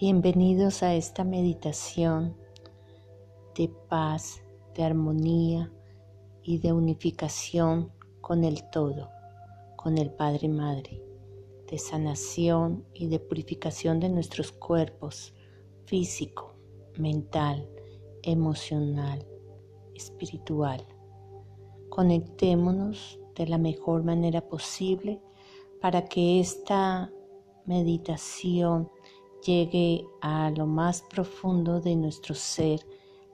Bienvenidos a esta meditación de paz, de armonía y de unificación con el todo, con el Padre Madre, de sanación y de purificación de nuestros cuerpos físico, mental, emocional, espiritual. Conectémonos de la mejor manera posible para que esta meditación llegue a lo más profundo de nuestro ser,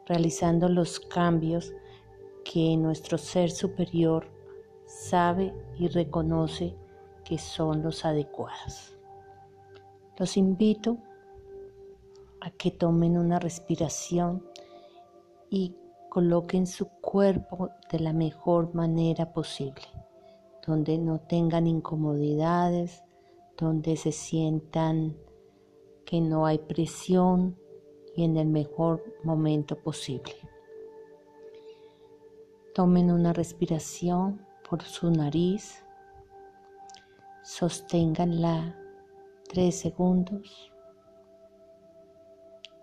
realizando los cambios que nuestro ser superior sabe y reconoce que son los adecuados. Los invito a que tomen una respiración y coloquen su cuerpo de la mejor manera posible, donde no tengan incomodidades, donde se sientan que no hay presión y en el mejor momento posible. Tomen una respiración por su nariz, sosténganla tres segundos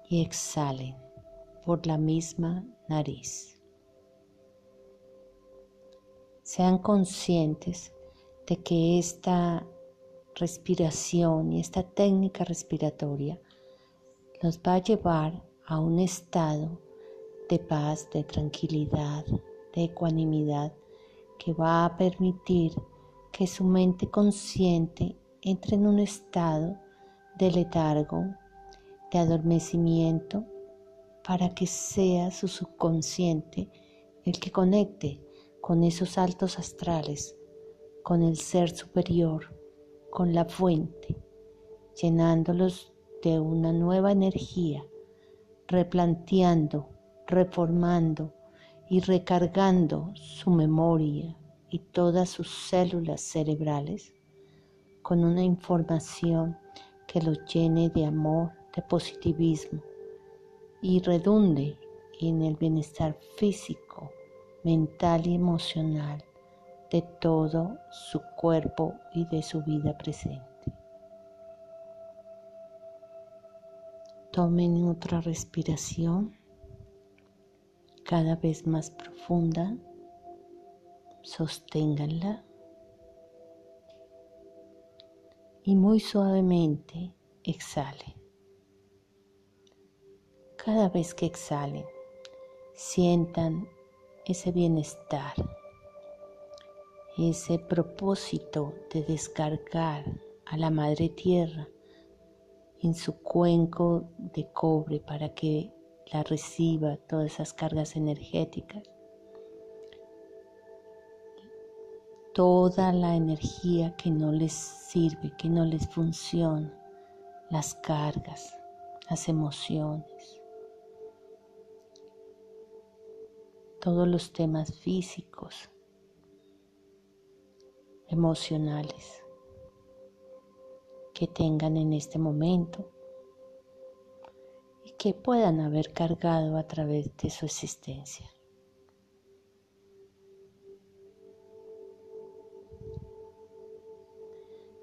y exhalen por la misma nariz. Sean conscientes de que esta respiración y esta técnica respiratoria nos va a llevar a un estado de paz, de tranquilidad, de ecuanimidad que va a permitir que su mente consciente entre en un estado de letargo, de adormecimiento, para que sea su subconsciente el que conecte con esos altos astrales, con el ser superior, con la fuente, llenándolos de una nueva energía, replanteando, reformando y recargando su memoria y todas sus células cerebrales con una información que los llene de amor, de positivismo y redunde en el bienestar físico, mental y emocional de todo su cuerpo y de su vida presente. Tomen otra respiración cada vez más profunda, sosténganla y muy suavemente exhalen. Cada vez que exhalen, sientan ese bienestar ese propósito de descargar a la madre tierra en su cuenco de cobre para que la reciba todas esas cargas energéticas. Toda la energía que no les sirve, que no les funciona, las cargas, las emociones, todos los temas físicos, emocionales que tengan en este momento y que puedan haber cargado a través de su existencia.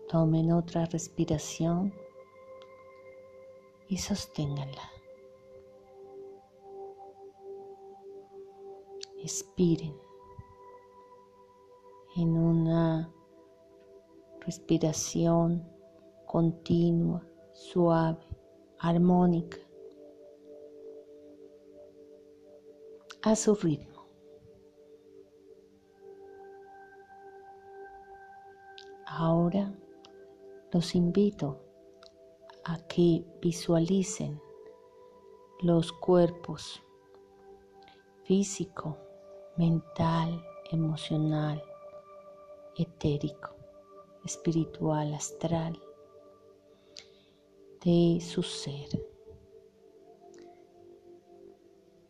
Tomen otra respiración y sosténganla. Expiren en una respiración continua, suave, armónica, a su ritmo. Ahora los invito a que visualicen los cuerpos físico, mental, emocional, etérico espiritual, astral de su ser.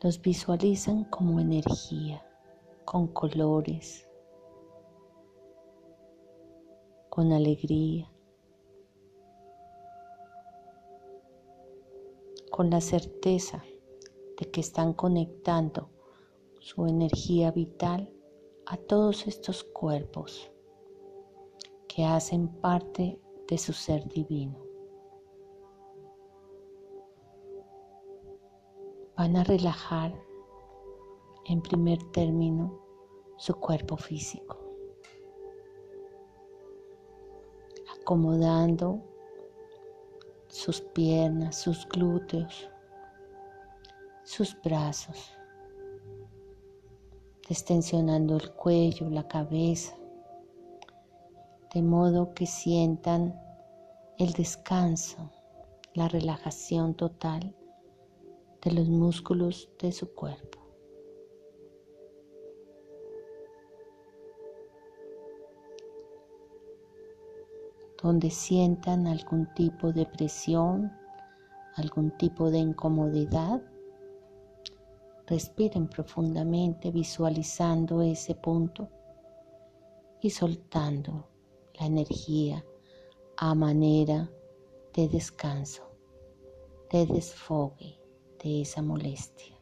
Los visualizan como energía, con colores, con alegría, con la certeza de que están conectando su energía vital a todos estos cuerpos que hacen parte de su ser divino. van a relajar en primer término su cuerpo físico, acomodando sus piernas, sus glúteos, sus brazos, extensionando el cuello, la cabeza, de modo que sientan el descanso, la relajación total de los músculos de su cuerpo. donde sientan algún tipo de presión, algún tipo de incomodidad, respiren profundamente visualizando ese punto y soltando la energía a manera de descanso, de desfogue de esa molestia.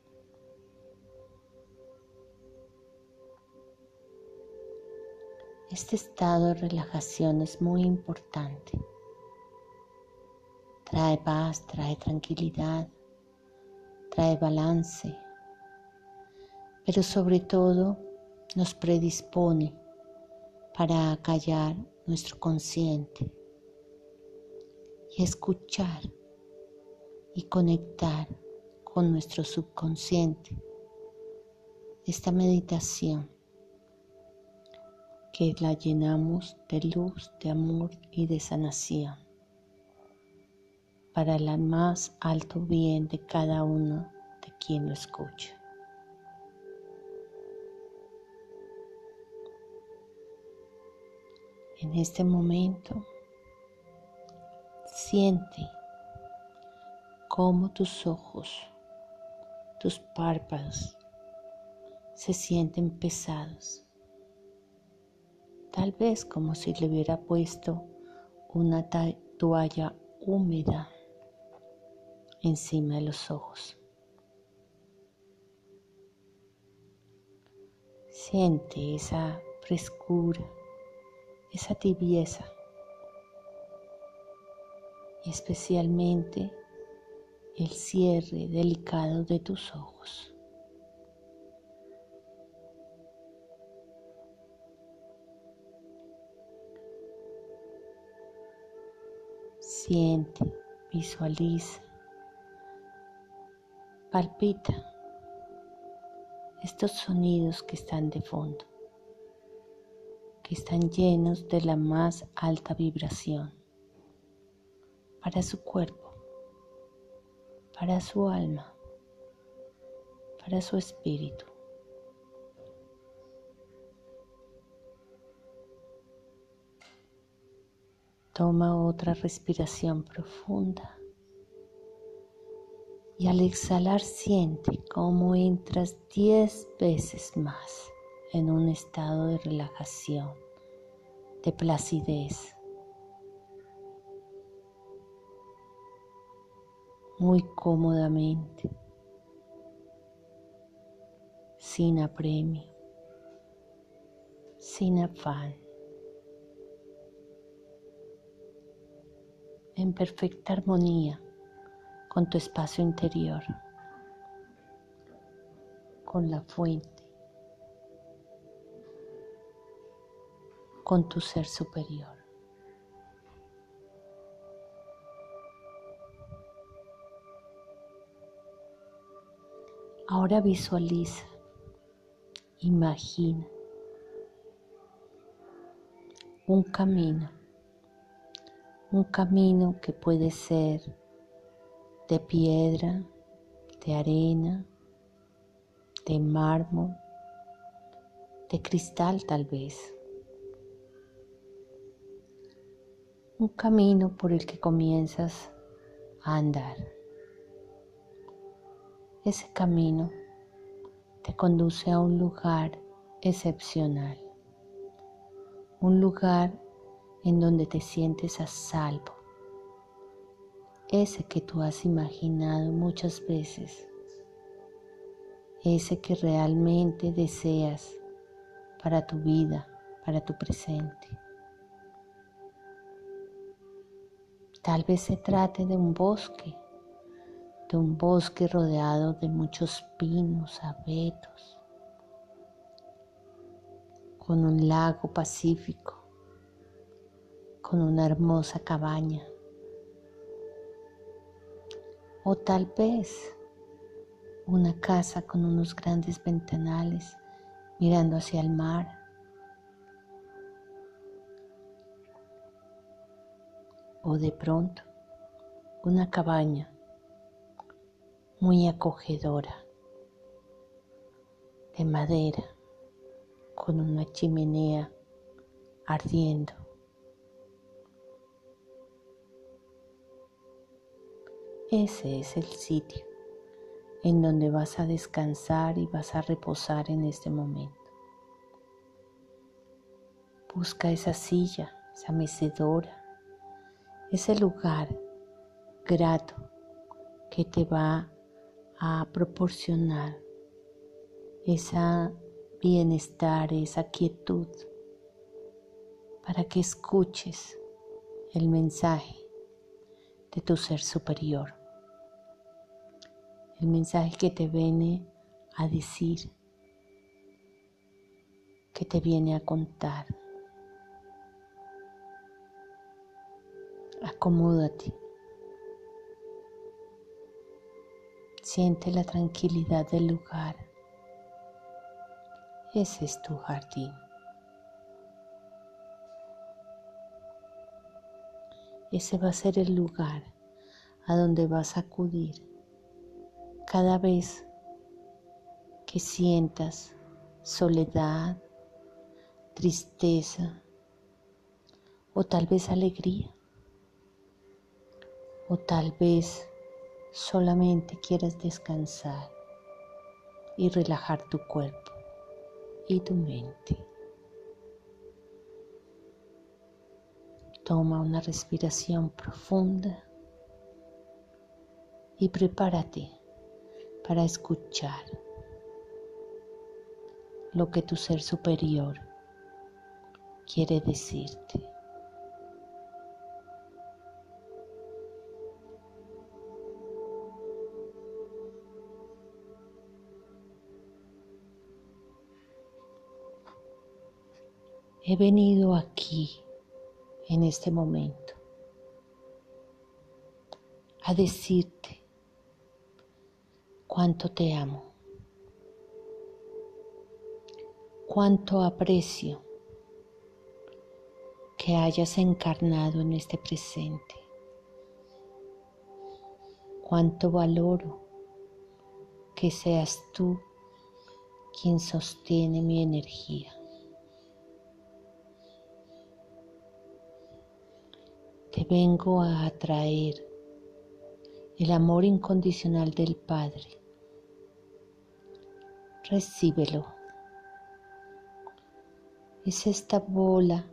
Este estado de relajación es muy importante. Trae paz, trae tranquilidad, trae balance, pero sobre todo nos predispone para acallar nuestro consciente y escuchar y conectar con nuestro subconsciente. Esta meditación que la llenamos de luz, de amor y de sanación para el más alto bien de cada uno de quien lo escucha. En este momento, siente cómo tus ojos, tus párpados se sienten pesados tal vez como si le hubiera puesto una toalla húmeda encima de los ojos. Siente esa frescura, esa tibieza y especialmente el cierre delicado de tus ojos. Siente, visualiza, palpita estos sonidos que están de fondo, que están llenos de la más alta vibración para su cuerpo, para su alma, para su espíritu. Toma otra respiración profunda. Y al exhalar siente cómo entras diez veces más en un estado de relajación, de placidez. Muy cómodamente, sin apremio, sin afán. en perfecta armonía con tu espacio interior, con la fuente, con tu ser superior. Ahora visualiza, imagina un camino un camino que puede ser de piedra, de arena, de mármol, de cristal tal vez. Un camino por el que comienzas a andar. Ese camino te conduce a un lugar excepcional, un lugar en donde te sientes a salvo, ese que tú has imaginado muchas veces, ese que realmente deseas para tu vida, para tu presente. Tal vez se trate de un bosque, de un bosque rodeado de muchos pinos, abetos, con un lago pacífico, con una hermosa cabaña. O tal vez una casa con unos grandes ventanales mirando hacia el mar. O de pronto una cabaña muy acogedora de madera con una chimenea ardiendo. Ese es el sitio en donde vas a descansar y vas a reposar en este momento. Busca esa silla, esa mecedora, ese lugar grato que te va a proporcionar esa bienestar, esa quietud, para que escuches el mensaje de tu ser superior, el mensaje que te viene a decir, que te viene a contar. Acomódate. Siente la tranquilidad del lugar. Ese es tu jardín. Ese va a ser el lugar a donde vas a acudir cada vez que sientas soledad, tristeza o tal vez alegría o tal vez solamente quieras descansar y relajar tu cuerpo y tu mente. Toma una respiración profunda y prepárate para escuchar lo que tu ser superior quiere decirte. He venido aquí en este momento a decirte cuánto te amo, cuánto aprecio que hayas encarnado en este presente, cuánto valoro que seas tú quien sostiene mi energía. Te vengo a atraer el amor incondicional del Padre. Recíbelo. Es esta bola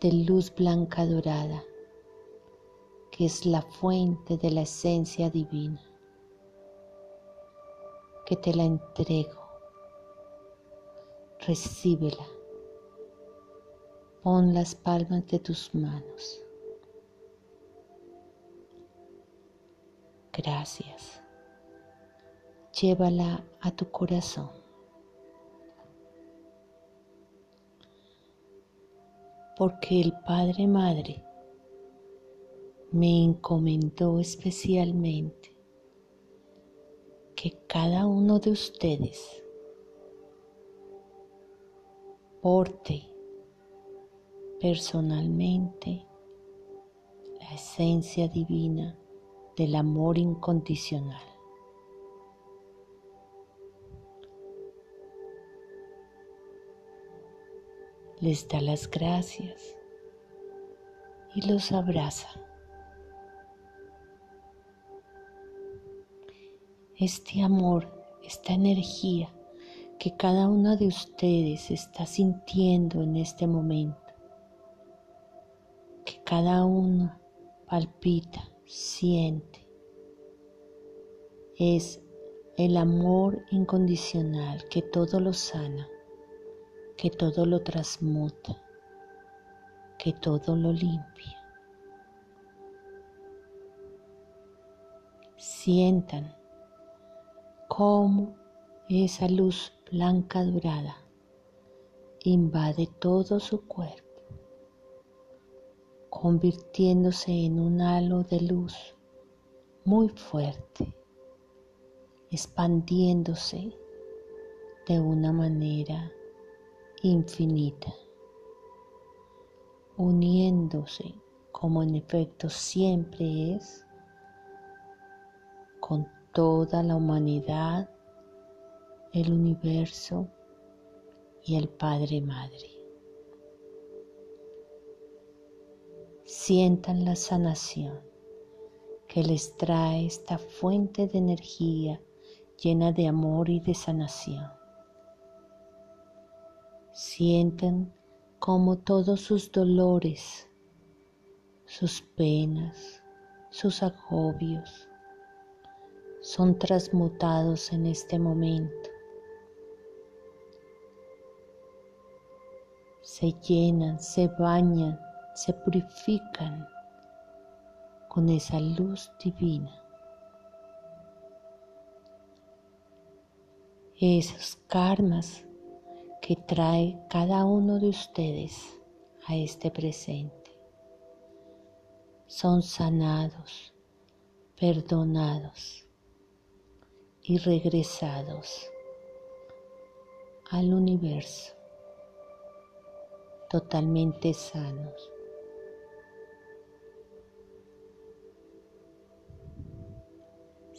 de luz blanca dorada que es la fuente de la esencia divina, que te la entrego. Recíbela. Pon las palmas de tus manos. Gracias. Llévala a tu corazón. Porque el Padre Madre me encomendó especialmente que cada uno de ustedes porte personalmente la esencia divina del amor incondicional. Les da las gracias y los abraza. Este amor, esta energía que cada uno de ustedes está sintiendo en este momento, que cada uno palpita siente. Es el amor incondicional que todo lo sana, que todo lo transmuta, que todo lo limpia. Sientan cómo esa luz blanca dorada invade todo su cuerpo, convirtiéndose en un halo de luz muy fuerte, expandiéndose de una manera infinita, uniéndose como en efecto siempre es con toda la humanidad, el universo y el Padre Madre. Sientan la sanación que les trae esta fuente de energía llena de amor y de sanación. Sientan como todos sus dolores, sus penas, sus agobios son transmutados en este momento. Se llenan, se bañan, se purifican con esa luz divina. Esos karmas que trae cada uno de ustedes a este presente son sanados, perdonados y regresados al universo totalmente sanos.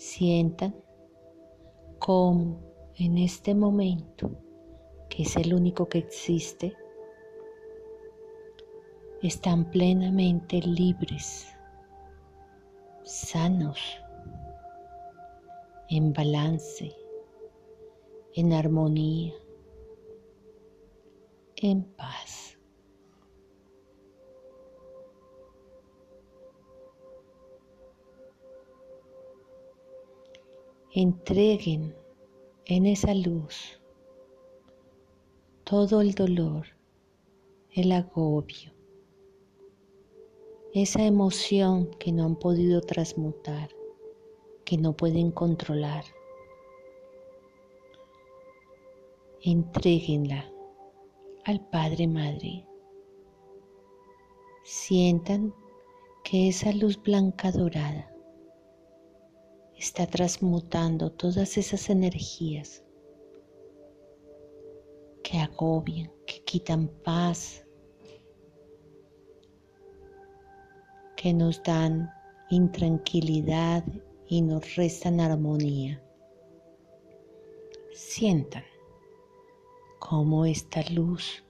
Sientan cómo en este momento, que es el único que existe, están plenamente libres, sanos en balance, en armonía, en paz. Entreguen en esa luz todo el dolor, el agobio, esa emoción que no han podido transmutar que no pueden controlar. Entréguenla al Padre Madre. Sientan que esa luz blanca dorada está transmutando todas esas energías que agobian, que quitan paz, que nos dan intranquilidad y nos restan armonía. Sientan cómo esta luz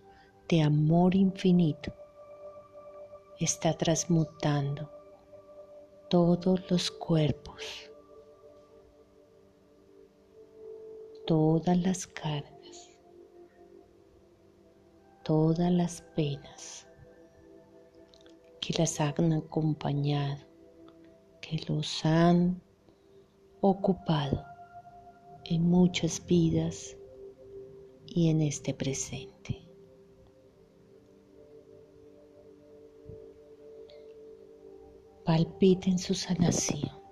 de amor infinito está transmutando todos los cuerpos, todas las cargas, todas las penas que las han acompañado, que los han ocupado en muchas vidas y en este presente. Palpiten su sanación.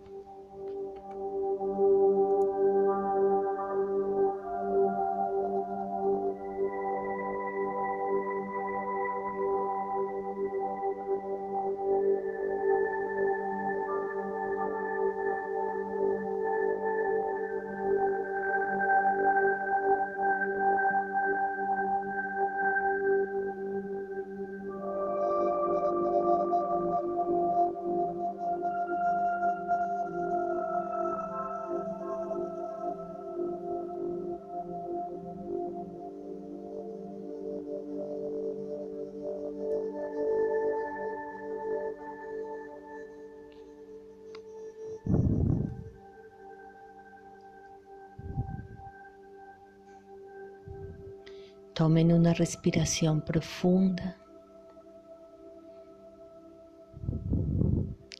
Tomen una respiración profunda.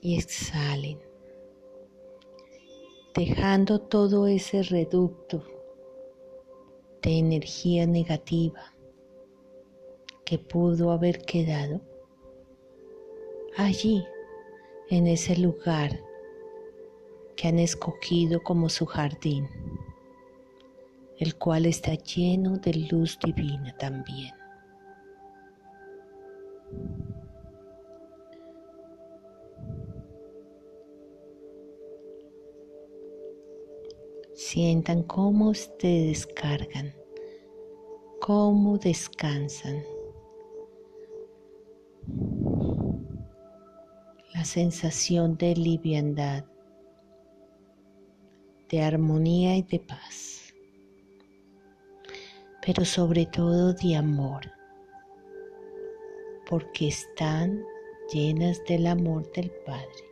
Y exhalen, dejando todo ese reducto de energía negativa que pudo haber quedado allí, en ese lugar que han escogido como su jardín, el cual está lleno de luz divina también. Sientan cómo se descargan, cómo descansan. La sensación de liviandad, de armonía y de paz, pero sobre todo de amor, porque están llenas del amor del Padre.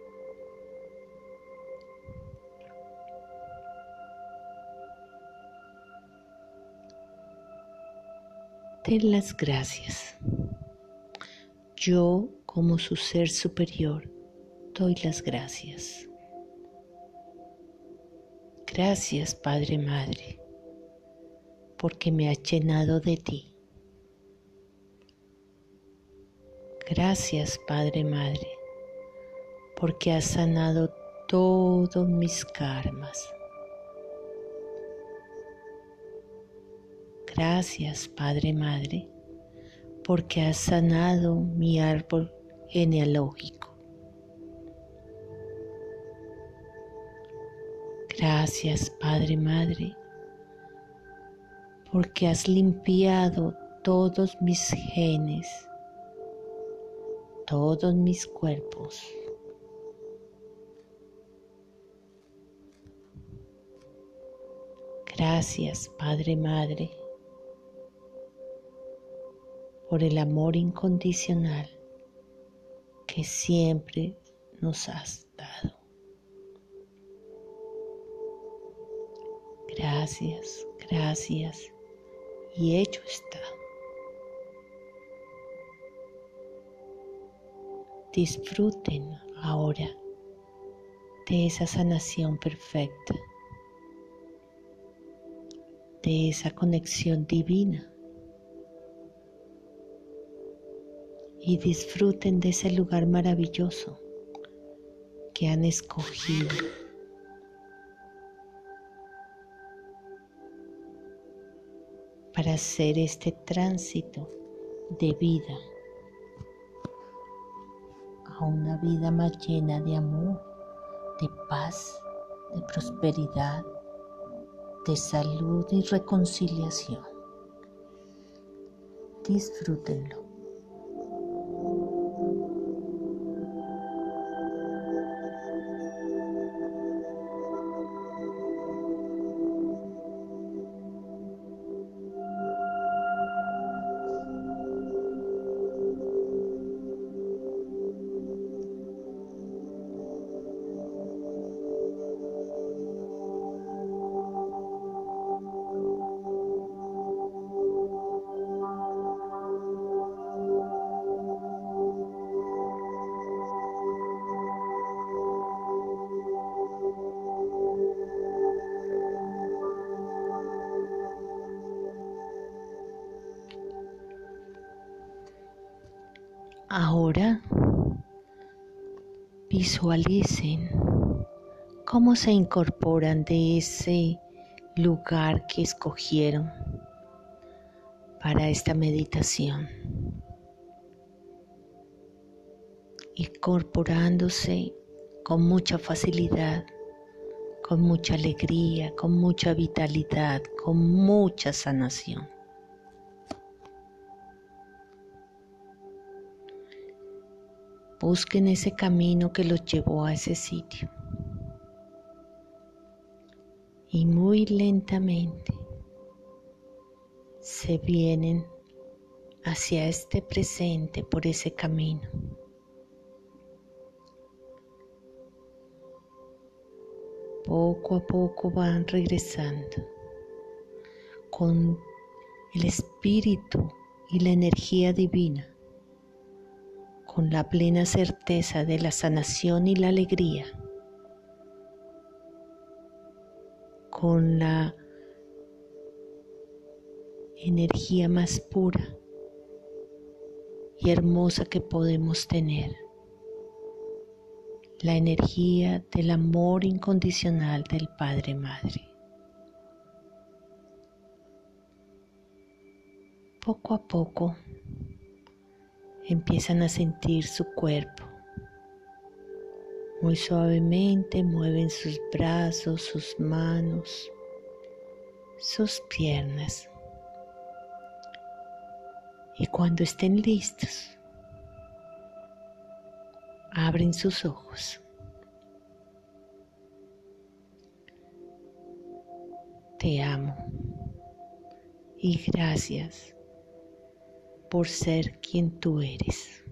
Den las gracias. Yo, como su ser superior, doy las gracias. Gracias, Padre Madre, porque me has llenado de ti. Gracias, Padre Madre, porque has sanado todos mis karmas. Gracias, Padre Madre, porque has sanado mi árbol genealógico. Gracias, Padre Madre, porque has limpiado todos mis genes, todos mis cuerpos. Gracias, Padre Madre, por el amor incondicional que siempre nos has dado. Gracias, gracias. Y hecho está. Disfruten ahora de esa sanación perfecta, de esa conexión divina y disfruten de ese lugar maravilloso que han escogido. Para hacer este tránsito de vida a una vida más llena de amor, de paz, de prosperidad, de salud y reconciliación. Disfrútenlo. Ahora visualicen cómo se incorporan de ese lugar que escogieron para esta meditación, incorporándose con mucha facilidad, con mucha alegría, con mucha vitalidad, con mucha sanación. Busquen ese camino que los llevó a ese sitio. Y muy lentamente se vienen hacia este presente por ese camino. Poco a poco van regresando con el espíritu y la energía divina con la plena certeza de la sanación y la alegría, con la energía más pura y hermosa que podemos tener, la energía del amor incondicional del Padre Madre. Poco a poco empiezan a sentir su cuerpo. Muy suavemente mueven sus brazos, sus manos, sus piernas. Y cuando estén listos, abren sus ojos. Te amo y gracias por ser quien tú eres.